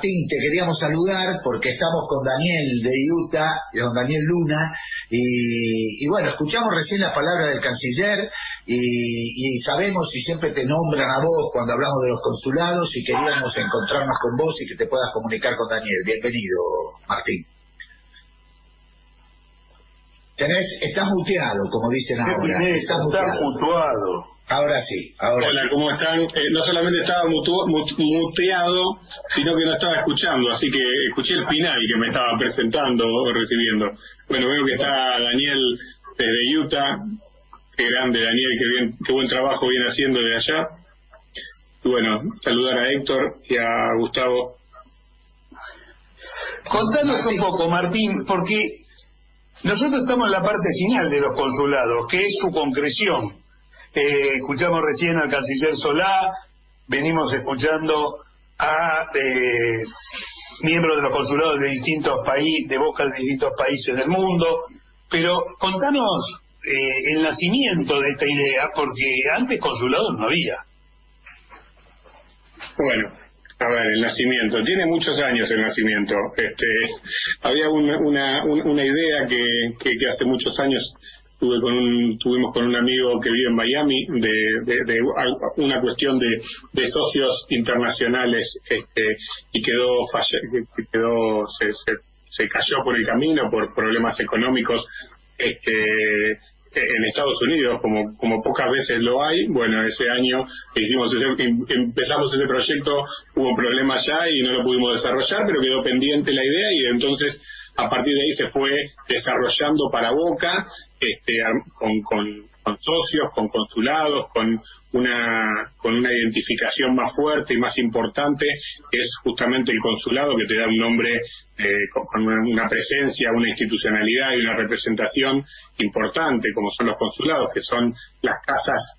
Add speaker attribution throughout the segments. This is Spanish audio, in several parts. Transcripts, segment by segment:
Speaker 1: Martín, te queríamos saludar porque estamos con Daniel de Utah, con Daniel Luna, y, bueno, escuchamos recién las palabras del canciller y, sabemos y siempre te nombran a vos cuando hablamos de los consulados y queríamos encontrarnos con vos y que te puedas comunicar con Daniel. Bienvenido, Martín. Tenés, estás muteado, como dicen ahora.
Speaker 2: Estás muteado.
Speaker 1: Ahora sí, ahora
Speaker 2: Hola, ¿cómo están? Eh, no solamente estaba muteado, sino que no estaba escuchando, así que escuché el final que me estaba presentando o recibiendo. Bueno, veo que está Daniel desde Utah. Qué grande, Daniel, qué, bien, qué buen trabajo viene haciendo de allá. Y bueno, saludar a Héctor y a Gustavo.
Speaker 3: Contanos un poco, Martín, porque nosotros estamos en la parte final de los consulados, que es su concreción. Eh, escuchamos recién al canciller Solá, venimos escuchando a eh, miembros de los consulados de distintos países, de boca de distintos países del mundo, pero contanos eh, el nacimiento de esta idea, porque antes consulados no había.
Speaker 2: Bueno, a ver, el nacimiento. Tiene muchos años el nacimiento. Este, había una, una, una idea que, que, hace muchos años tuve con un, tuvimos con un amigo que vive en Miami de, de, una cuestión de, de, socios internacionales este, y quedó, quedó se, se, se cayó por el camino por problemas económicos este, en Estados Unidos, como, como pocas veces lo hay, bueno, ese año hicimos em, empezamos ese proyecto, hubo problemas ya y no lo pudimos desarrollar, pero quedó pendiente la idea y entonces a partir de ahí se fue desarrollando para Boca, este, con, con con socios, con consulados, con una, con una identificación más fuerte y más importante, que es justamente el consulado, que te da un nombre eh, con una presencia, una institucionalidad y una representación importante, como son los consulados, que son las casas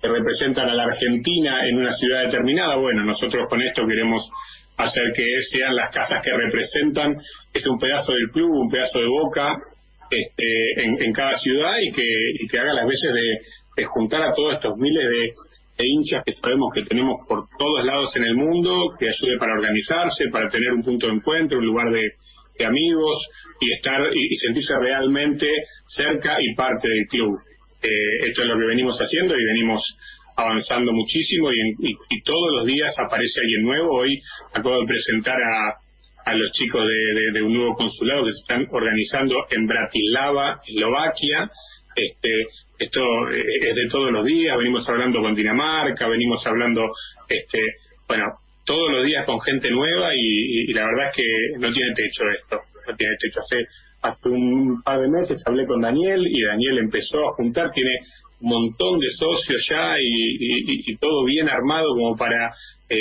Speaker 2: que representan a la Argentina en una ciudad determinada. Bueno, nosotros con esto queremos hacer que sean las casas que representan, es un pedazo del club, un pedazo de boca, este, en, cada ciudad y que, y que haga las veces de, juntar a todos estos miles de, hinchas que sabemos que tenemos por todos lados en el mundo, que ayude para organizarse, para tener un punto de encuentro, un lugar de, amigos y estar y, sentirse realmente cerca y parte del club. Eh, esto es lo que venimos haciendo y venimos avanzando muchísimo y, y, todos los días aparece alguien nuevo. Hoy acabo de presentar a, a los chicos de, un nuevo consulado que se están organizando en Bratislava, Eslovaquia. Este, esto eh, es de todos los días, venimos hablando con Dinamarca, venimos hablando, este, bueno, todos los días con gente nueva y, la verdad es que no tiene techo esto, no tiene techo. Hace, hace un par de meses hablé con Daniel y Daniel empezó a juntar, tiene montón de socios ya y, todo bien armado como para eh,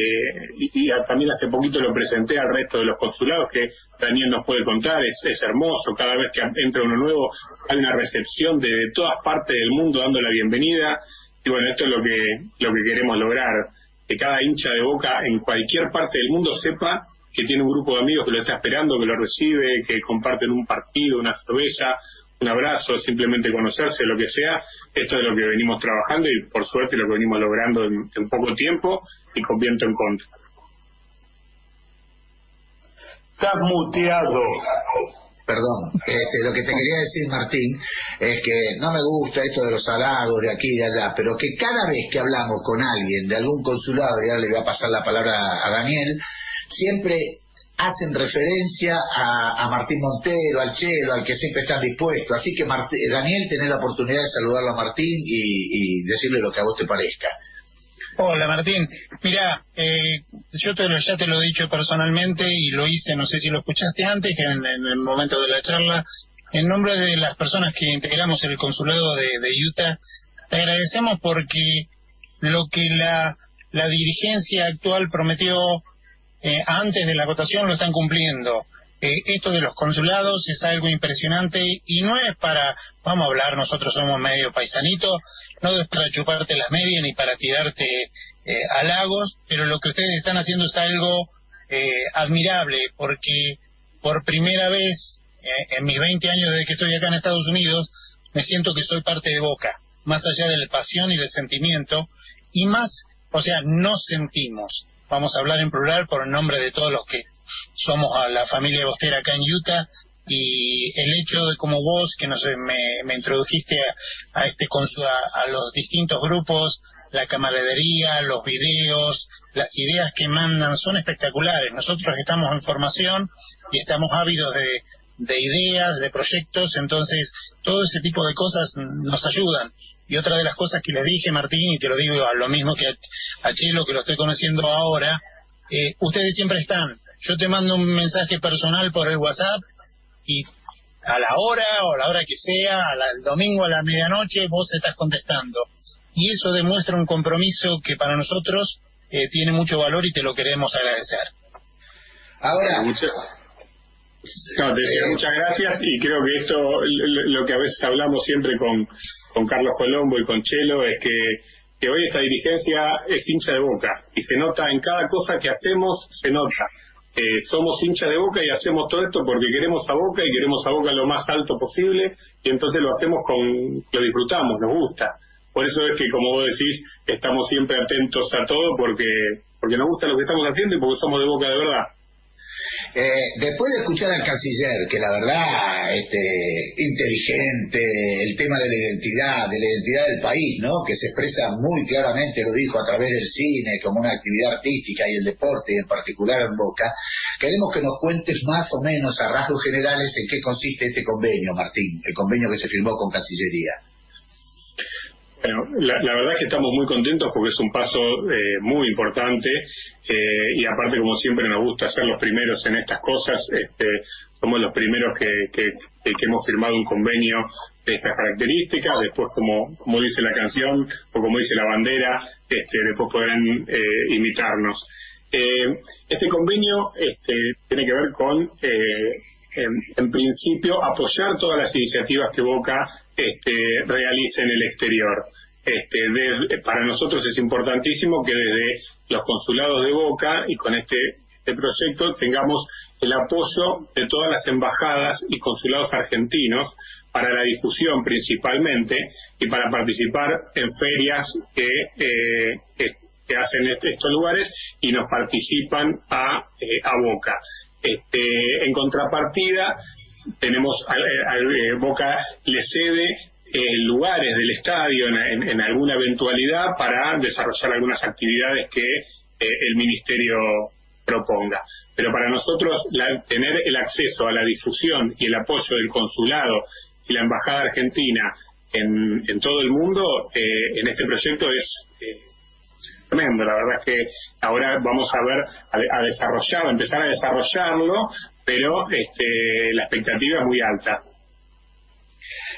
Speaker 2: y, también hace poquito lo presenté al resto de los consulados que Daniel nos puede contar es, es hermoso cada vez que entra uno nuevo hay una recepción de, todas partes del mundo dando la bienvenida y bueno esto es lo que lo que queremos lograr que cada hincha de Boca en cualquier parte del mundo sepa que tiene un grupo de amigos que lo está esperando, que lo recibe, que comparten un partido, una cerveza, un abrazo, simplemente conocerse, lo que sea. Esto es lo que venimos trabajando y por suerte lo que venimos logrando en, poco tiempo y con viento en contra.
Speaker 3: Estás muteado.
Speaker 1: Perdón, este, lo que te quería decir, Martín, es que no me gusta esto de los halagos de aquí y de allá, pero que cada vez que hablamos con alguien de algún consulado, y ahora le voy a pasar la palabra a Daniel, siempre hacen referencia a, Martín Montero, al Chelo, al que siempre están dispuestos. Así que Daniel, tenés la oportunidad de saludarlo a Martín y, decirle lo que a vos te parezca.
Speaker 4: Hola Martín, mira, eh, yo te lo, ya te lo he dicho personalmente y lo hice, no sé si lo escuchaste antes, que en, el momento de la charla, en nombre de las personas que integramos el consulado de, Utah, te agradecemos porque lo que la, la dirigencia actual prometió eh, antes de la votación lo están cumpliendo. Eh, esto de los consulados es algo impresionante y no es para, vamos a hablar, nosotros somos medio paisanito, no es para chuparte las medias ni para tirarte eh, halagos, pero lo que ustedes están haciendo es algo admirable porque por primera vez en mis 20 años desde que estoy acá en Estados Unidos me siento que soy parte de Boca, más allá de la pasión y del sentimiento, y más, o sea, nos sentimos vamos a hablar en plural por el nombre de todos los que somos a la familia Bostera acá en Utah y el hecho de como vos que nos me, me introdujiste a, este a, a los distintos grupos la camaradería, los videos, las ideas que mandan son espectaculares. Nosotros estamos en formación y estamos ávidos de, de ideas, de proyectos, entonces todo ese tipo de cosas nos ayudan. Y otra de las cosas que les dije, Martín, y te lo digo a lo mismo que a, Chelo, que lo estoy conociendo ahora, eh, ustedes siempre están. Yo te mando un mensaje personal por el WhatsApp y a la hora o a la hora que sea, al domingo a la medianoche, vos estás contestando. Y eso demuestra un compromiso que para nosotros eh, tiene mucho valor y te lo queremos agradecer.
Speaker 2: Ahora, no, te decía muchas gracias y creo que esto, lo que a veces hablamos siempre con, con Carlos Colombo y con Chelo, es que, que hoy esta dirigencia es hincha de boca y se nota en cada cosa que hacemos, se nota. Eh, somos hincha de boca y hacemos todo esto porque queremos a boca y queremos a boca lo más alto posible y entonces lo hacemos con, lo disfrutamos, nos gusta. Por eso es que, como vos decís, estamos siempre atentos a todo porque, porque nos gusta lo que estamos haciendo y porque somos de boca de verdad.
Speaker 1: Eh, después de escuchar al canciller, que la verdad, este, inteligente, el tema de la identidad, de la identidad del país, ¿no? Que se expresa muy claramente, lo dijo a través del cine, como una actividad artística y el deporte, y en particular en Boca, queremos que nos cuentes más o menos a rasgos generales en qué consiste este convenio, Martín, el convenio que se firmó con Cancillería.
Speaker 2: Bueno, la, verdad es que estamos muy contentos porque es un paso eh, muy importante eh, y aparte, como siempre, nos gusta ser los primeros en estas cosas. Este, somos los primeros que, que, hemos firmado un convenio de estas características. Después, como, como dice la canción o como dice la bandera, este, después podrán eh, imitarnos. este convenio este, tiene que ver con, en, principio, apoyar todas las iniciativas que Boca este, realice en el exterior. Este, para nosotros es importantísimo que desde los consulados de Boca y con este, este proyecto tengamos el apoyo de todas las embajadas y consulados argentinos para la difusión principalmente y para participar en ferias que, eh, hacen estos lugares y nos participan a, eh, a Boca. Este, en contrapartida, tenemos eh, Boca le cede eh, lugares del estadio en, alguna eventualidad para desarrollar algunas actividades que eh, el ministerio proponga. Pero para nosotros tener el acceso a la difusión y el apoyo del consulado y la embajada argentina en, todo el mundo en este proyecto es tremendo. La verdad es que ahora vamos a ver, a, a desarrollar, a empezar a desarrollarlo pero este, la expectativa es muy alta.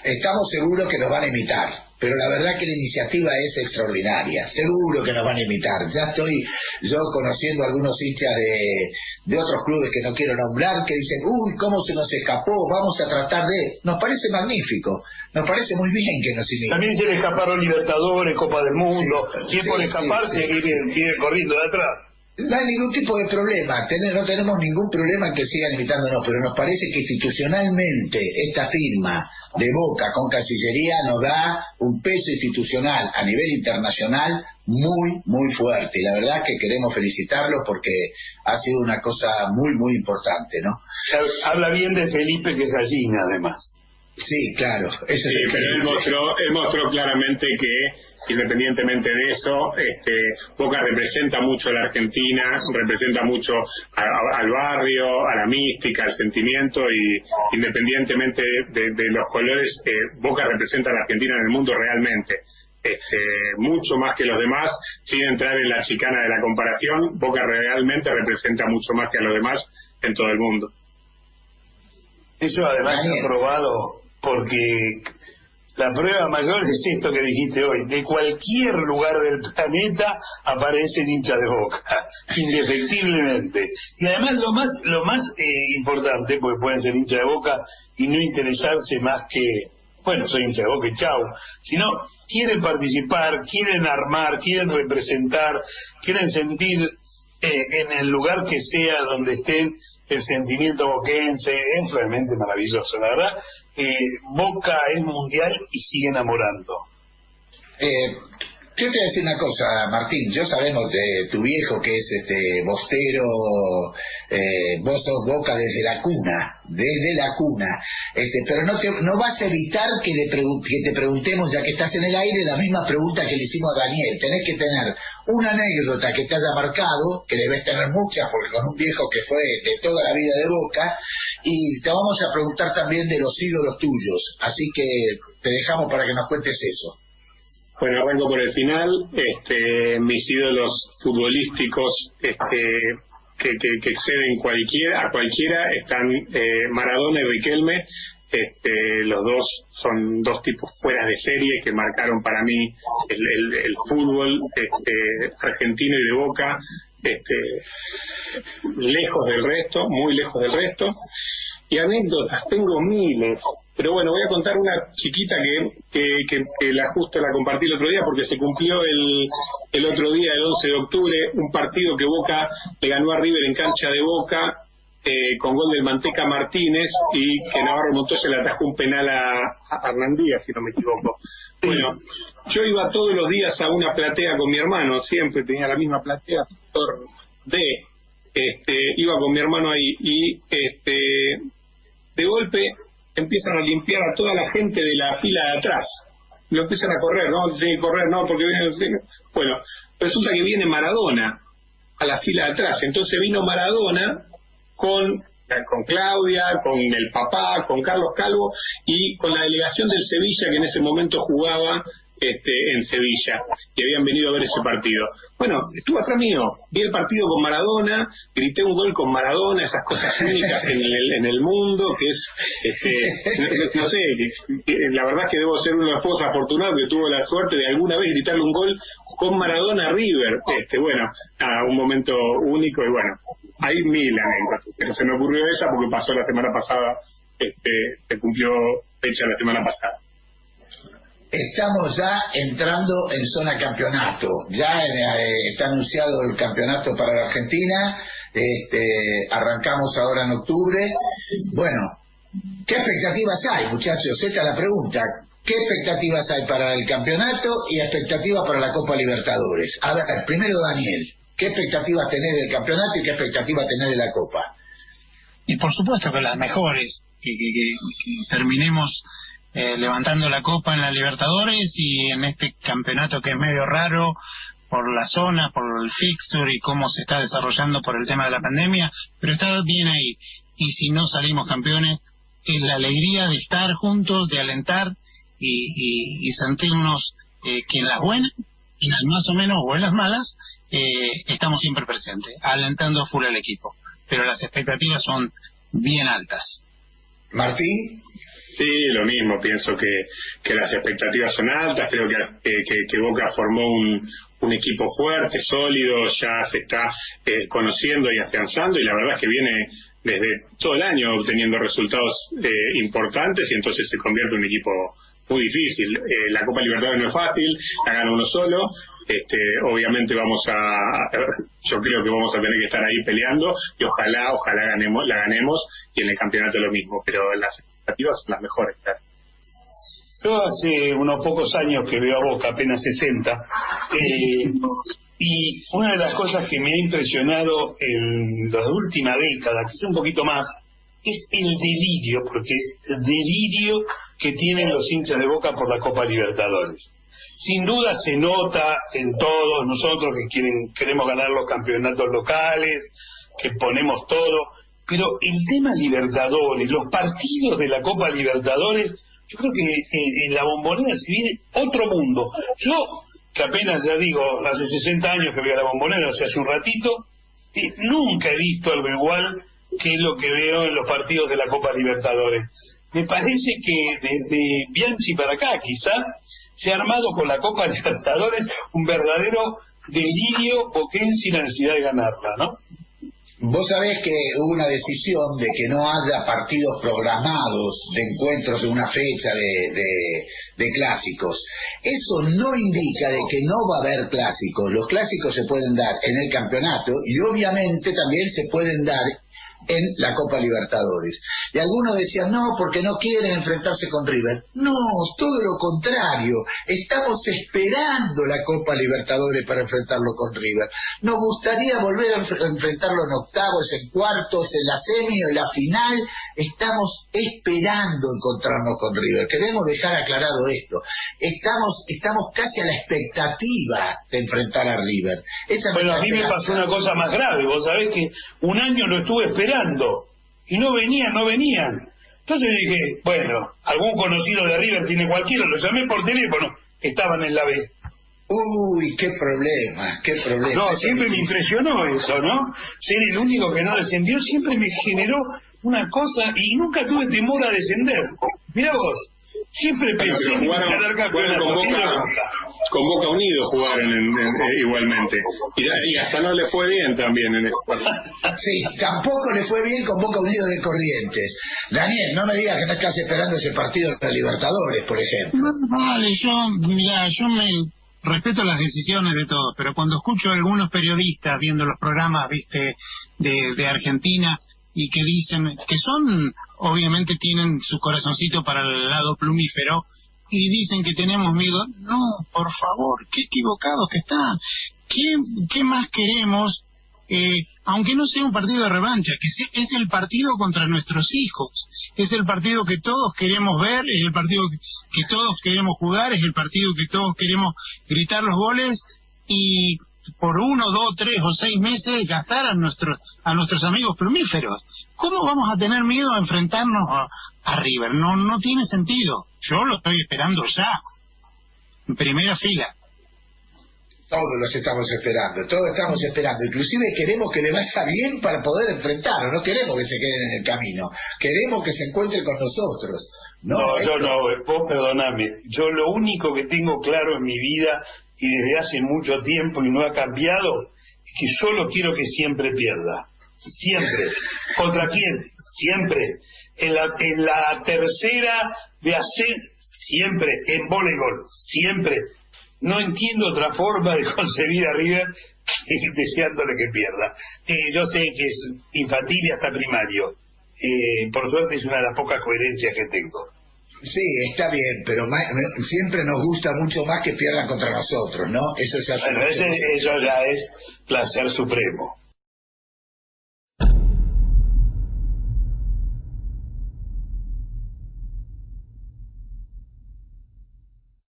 Speaker 1: Estamos seguros que nos van a imitar, pero la verdad que la iniciativa es extraordinaria. Seguro que nos van a imitar. Ya estoy yo conociendo algunos hinchas de, de otros clubes que no quiero nombrar que dicen, uy, ¿cómo se nos escapó? Vamos a tratar de... Nos parece magnífico. Nos parece muy bien que nos imiten.
Speaker 3: También se le escaparon Libertadores, Copa del Mundo. Sí, por escaparse y viene corriendo de atrás.
Speaker 1: No hay ningún tipo de problema, no tenemos ningún problema en que sigan imitándonos, pero nos parece que institucionalmente esta firma de Boca con Cancillería nos da un peso institucional a nivel internacional muy, muy fuerte. Y la verdad que queremos felicitarlos porque ha sido una cosa muy, muy importante, ¿no?
Speaker 3: Habla bien de Felipe que es gallina, además.
Speaker 1: Sí, claro.
Speaker 2: Eso sí, pero él mostró, él mostró claramente que, independientemente de eso, este, Boca representa mucho a la Argentina, representa mucho al barrio, a la mística, al sentimiento, y independientemente de, los colores, eh, Boca representa a la Argentina en el mundo realmente. Este, mucho más que los demás, sin entrar en la chicana de la comparación, Boca realmente representa mucho más que a los demás en todo el mundo.
Speaker 3: Eso además ha probado porque la prueba mayor es esto que dijiste hoy. De cualquier lugar del planeta aparecen hinchas de boca, indefectiblemente. Y además lo más, lo más eh, importante, porque pueden ser hinchas de boca y no interesarse más que, bueno, soy hincha de boca y chau, sino quieren participar, quieren armar, quieren representar, quieren sentir eh, en el lugar que sea donde estén el sentimiento boquense es realmente maravilloso, la verdad. Eh, Boca es mundial y sigue enamorando.
Speaker 1: Eh, Yo te voy a decir una cosa, Martín. Yo sabemos de tu viejo que es este bostero, eh, vos sos boca desde la cuna, desde la cuna. Este, pero no te, no vas a evitar que, le que te preguntemos, ya que estás en el aire, la misma pregunta que le hicimos a Daniel. Tenés que tener una anécdota que te haya marcado, que debes tener muchas, porque con un viejo que fue de toda la vida de boca, y te vamos a preguntar también de los ídolos tuyos. Así que te dejamos para que nos cuentes eso.
Speaker 2: Bueno, arranco por el final. Este, mis ídolos futbolísticos este, que, que, exceden cualquiera, a cualquiera están eh, Maradona y Riquelme. Este, los dos son dos tipos fuera de serie que marcaron para mí el, el, fútbol este, argentino y de Boca, este, lejos del resto, muy lejos del resto. Y anécdotas, tengo miles. Pero bueno, voy a contar una chiquita que, que, que, la justo la compartí el otro día porque se cumplió el, el otro día, el 11 de octubre, un partido que Boca le ganó a River en cancha de Boca eh, con gol del Manteca Martínez y que Navarro Montoya le atajó un penal a, a Hernandía, si no me equivoco. Bueno, yo iba todos los días a una platea con mi hermano, siempre tenía la misma platea, sector D, este, iba con mi hermano ahí y este, de golpe empiezan a limpiar a toda la gente de la fila de atrás. Lo empiezan a correr, no, tienen que correr, no, porque viene... Bueno, resulta que viene Maradona a la fila de atrás. Entonces vino Maradona con, con Claudia, con el papá, con Carlos Calvo y con la delegación del Sevilla que en ese momento jugaba este, en Sevilla y habían venido a ver ese partido. Bueno, estuvo atrás mío, vi el partido con Maradona, grité un gol con Maradona, esas cosas únicas en el, en el mundo, que es, este, no, sé, la verdad es que debo ser uno de los pocos afortunados que tuvo la suerte de alguna vez gritarle un gol con Maradona River. Este, bueno, a un momento único y bueno, hay mil anécdotas, pero se me ocurrió esa porque pasó la semana pasada, este, se cumplió fecha la semana pasada
Speaker 1: estamos ya entrando en zona campeonato. Ya eh, está anunciado el campeonato para la Argentina. Este, arrancamos ahora en octubre. Bueno, ¿qué expectativas hay, muchachos? Esta es la pregunta. ¿Qué expectativas hay para el campeonato y expectativas para la Copa Libertadores? A ver, primero Daniel, ¿qué expectativas tenés del campeonato y qué expectativas tenés de la Copa?
Speaker 4: Y por supuesto que las mejores, que, que terminemos eh, levantando la copa en la Libertadores y en este campeonato que es medio raro por la zona, por el fixture y cómo se está desarrollando por el tema de la pandemia, pero está bien ahí. Y si no salimos campeones, es la alegría de estar juntos, de alentar y, sentirnos eh, que en las buenas, en las más o menos o en las malas, eh, estamos siempre presentes, alentando a full al equipo. Pero las expectativas son bien altas.
Speaker 1: Martín.
Speaker 2: Sí, lo mismo, pienso que, que las expectativas son altas, creo que, que, Boca formó un, un equipo fuerte, sólido, ya se está eh, conociendo y afianzando y la verdad es que viene desde todo el año obteniendo resultados eh, importantes y entonces se convierte en un equipo muy difícil. Eh, la Copa Libertadores no es fácil, la gana uno solo. Este, obviamente vamos a, yo creo que vamos a tener que estar ahí peleando y ojalá, ojalá ganemos, la ganemos y en el campeonato lo mismo, pero las las mejores.
Speaker 3: Yo hace unos pocos años que veo a Boca, apenas 60, eh, y una de las cosas que me ha impresionado en la última década, quizá un poquito más, es el delirio, porque es el delirio que tienen los hinchas de Boca por la Copa Libertadores. Sin duda se nota en todos nosotros que quieren, queremos ganar los campeonatos locales, que ponemos todo, pero el tema Libertadores, los partidos de la Copa Libertadores, yo creo que en la bombonera se vive otro mundo. Yo, que apenas ya digo, hace 60 años que veo la bombonera, o sea, hace un ratito, eh, nunca he visto algo igual que lo que veo en los partidos de la Copa Libertadores. Me parece que desde Bianchi para acá, quizá, se ha armado con la Copa Libertadores un verdadero delirio sin la necesidad de ganarla, ¿no?
Speaker 1: Vos sabés que hubo una decisión de que no haya partidos programados de encuentros en una fecha de, clásicos. Eso no indica de que no va a haber clásicos. Los clásicos se pueden dar en el campeonato y obviamente también se pueden dar en la Copa Libertadores. Y algunos decían, no, porque no quieren enfrentarse con River. No, todo lo contrario. Estamos esperando la Copa Libertadores para enfrentarlo con River. Nos gustaría volver a enfrentarlo en octavos, en cuartos, en la semi o en la final. Estamos esperando encontrarnos con River. Queremos dejar aclarado esto. Estamos, estamos casi a la expectativa de enfrentar a River.
Speaker 3: bueno, a mí me pasó una cosa más grave. Vos sabés que un año lo estuve esperando y no venían, no venían. Entonces dije, bueno, algún conocido de River tiene cualquiera, lo llamé por teléfono, estaban en la B.
Speaker 1: Uy, qué problema, qué problema.
Speaker 3: No, siempre me impresionó eso, ¿no? Ser el único que no descendió siempre me generó una cosa y nunca tuve temor a descender. Mira vos, Siempre pensé en
Speaker 2: ganar campeonato. Con Boca, con Boca Unido jugaron eh, igualmente. Y, hasta no le fue bien también en eso.
Speaker 1: Sí, tampoco le fue bien con Boca Unido de Corrientes. Daniel, no me digas que no estás esperando ese partido de Libertadores, por ejemplo.
Speaker 4: vale, yo, mira, yo me respeto las decisiones de todos, pero cuando escucho a algunos periodistas viendo los programas, viste, de, de Argentina, y que dicen que son, obviamente tienen su corazoncito para el lado plumífero y dicen que tenemos miedo. No, por favor, qué equivocados que están. ¿Qué, qué más queremos? Eh, aunque no sea un partido de revancha, que es el partido contra nuestros hijos, es el partido que todos queremos ver, es el partido que todos queremos jugar, es el partido que todos queremos gritar los goles y por uno, dos, tres o seis meses gastar a nuestros, a nuestros amigos plumíferos. ¿Cómo vamos a tener miedo a enfrentarnos a, River? No, no tiene sentido. Yo lo estoy esperando ya, en primera fila.
Speaker 1: Todos los estamos esperando, todos estamos esperando. Inclusive queremos que le vaya bien para poder enfrentarlo, no queremos que se queden en el camino, queremos que se encuentre con nosotros.
Speaker 3: No, no yo no, vos perdoname, yo lo único que tengo claro en mi vida y desde hace mucho tiempo y no ha cambiado, es que solo quiero que siempre pierda. Siempre. ¿Contra quién? Siempre. En la, en la tercera de hacer, siempre. En voleibol, siempre. No entiendo otra forma de concebir a River que deseándole que pierda. Eh, yo sé que es infantil y hasta primario. Eh, por suerte es una de las pocas coherencias que tengo.
Speaker 1: Sí, está bien, pero siempre nos gusta mucho más que pierdan contra nosotros, ¿no?
Speaker 3: Eso, eso ya es placer supremo.